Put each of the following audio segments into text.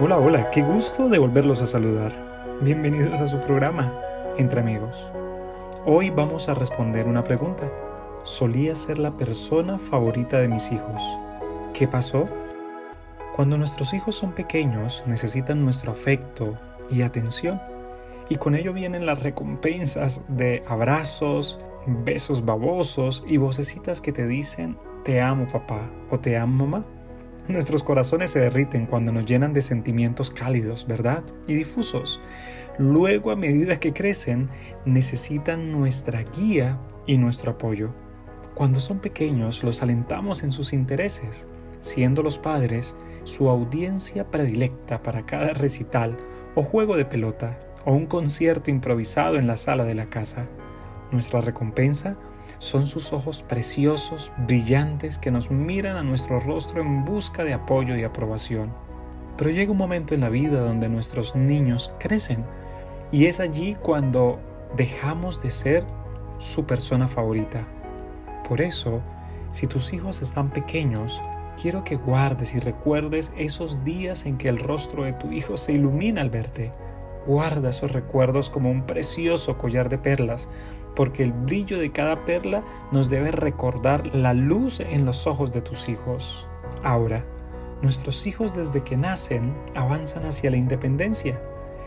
Hola, hola, qué gusto de volverlos a saludar. Bienvenidos a su programa, Entre Amigos. Hoy vamos a responder una pregunta. Solía ser la persona favorita de mis hijos. ¿Qué pasó? Cuando nuestros hijos son pequeños, necesitan nuestro afecto y atención. Y con ello vienen las recompensas de abrazos, besos babosos y vocecitas que te dicen te amo papá o te amo mamá. Nuestros corazones se derriten cuando nos llenan de sentimientos cálidos, ¿verdad? Y difusos. Luego, a medida que crecen, necesitan nuestra guía y nuestro apoyo. Cuando son pequeños, los alentamos en sus intereses, siendo los padres su audiencia predilecta para cada recital o juego de pelota o un concierto improvisado en la sala de la casa. Nuestra recompensa son sus ojos preciosos, brillantes, que nos miran a nuestro rostro en busca de apoyo y aprobación. Pero llega un momento en la vida donde nuestros niños crecen y es allí cuando dejamos de ser su persona favorita. Por eso, si tus hijos están pequeños, quiero que guardes y recuerdes esos días en que el rostro de tu hijo se ilumina al verte. Guarda esos recuerdos como un precioso collar de perlas porque el brillo de cada perla nos debe recordar la luz en los ojos de tus hijos. Ahora, nuestros hijos desde que nacen avanzan hacia la independencia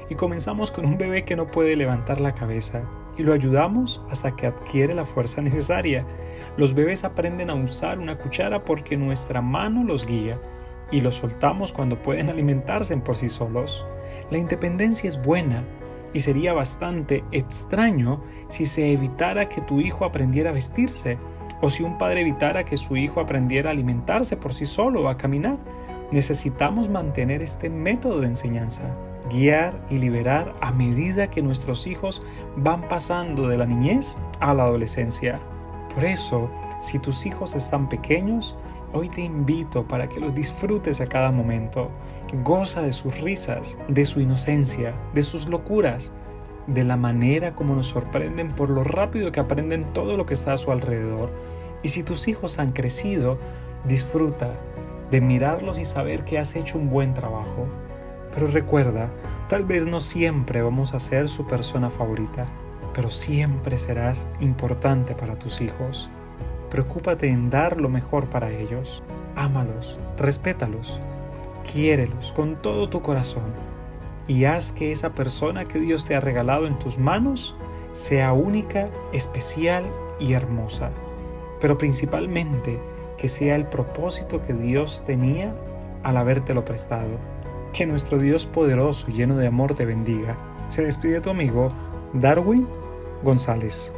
y comenzamos con un bebé que no puede levantar la cabeza y lo ayudamos hasta que adquiere la fuerza necesaria. Los bebés aprenden a usar una cuchara porque nuestra mano los guía y los soltamos cuando pueden alimentarse por sí solos. La independencia es buena, y sería bastante extraño si se evitara que tu hijo aprendiera a vestirse o si un padre evitara que su hijo aprendiera a alimentarse por sí solo o a caminar. Necesitamos mantener este método de enseñanza, guiar y liberar a medida que nuestros hijos van pasando de la niñez a la adolescencia. Por eso, si tus hijos están pequeños, Hoy te invito para que los disfrutes a cada momento. Goza de sus risas, de su inocencia, de sus locuras, de la manera como nos sorprenden por lo rápido que aprenden todo lo que está a su alrededor. Y si tus hijos han crecido, disfruta de mirarlos y saber que has hecho un buen trabajo. Pero recuerda, tal vez no siempre vamos a ser su persona favorita, pero siempre serás importante para tus hijos. Preocúpate en dar lo mejor para ellos. Ámalos, respétalos, quiérelos con todo tu corazón y haz que esa persona que Dios te ha regalado en tus manos sea única, especial y hermosa. Pero principalmente que sea el propósito que Dios tenía al habértelo prestado. Que nuestro Dios poderoso y lleno de amor te bendiga. Se despide tu amigo Darwin González.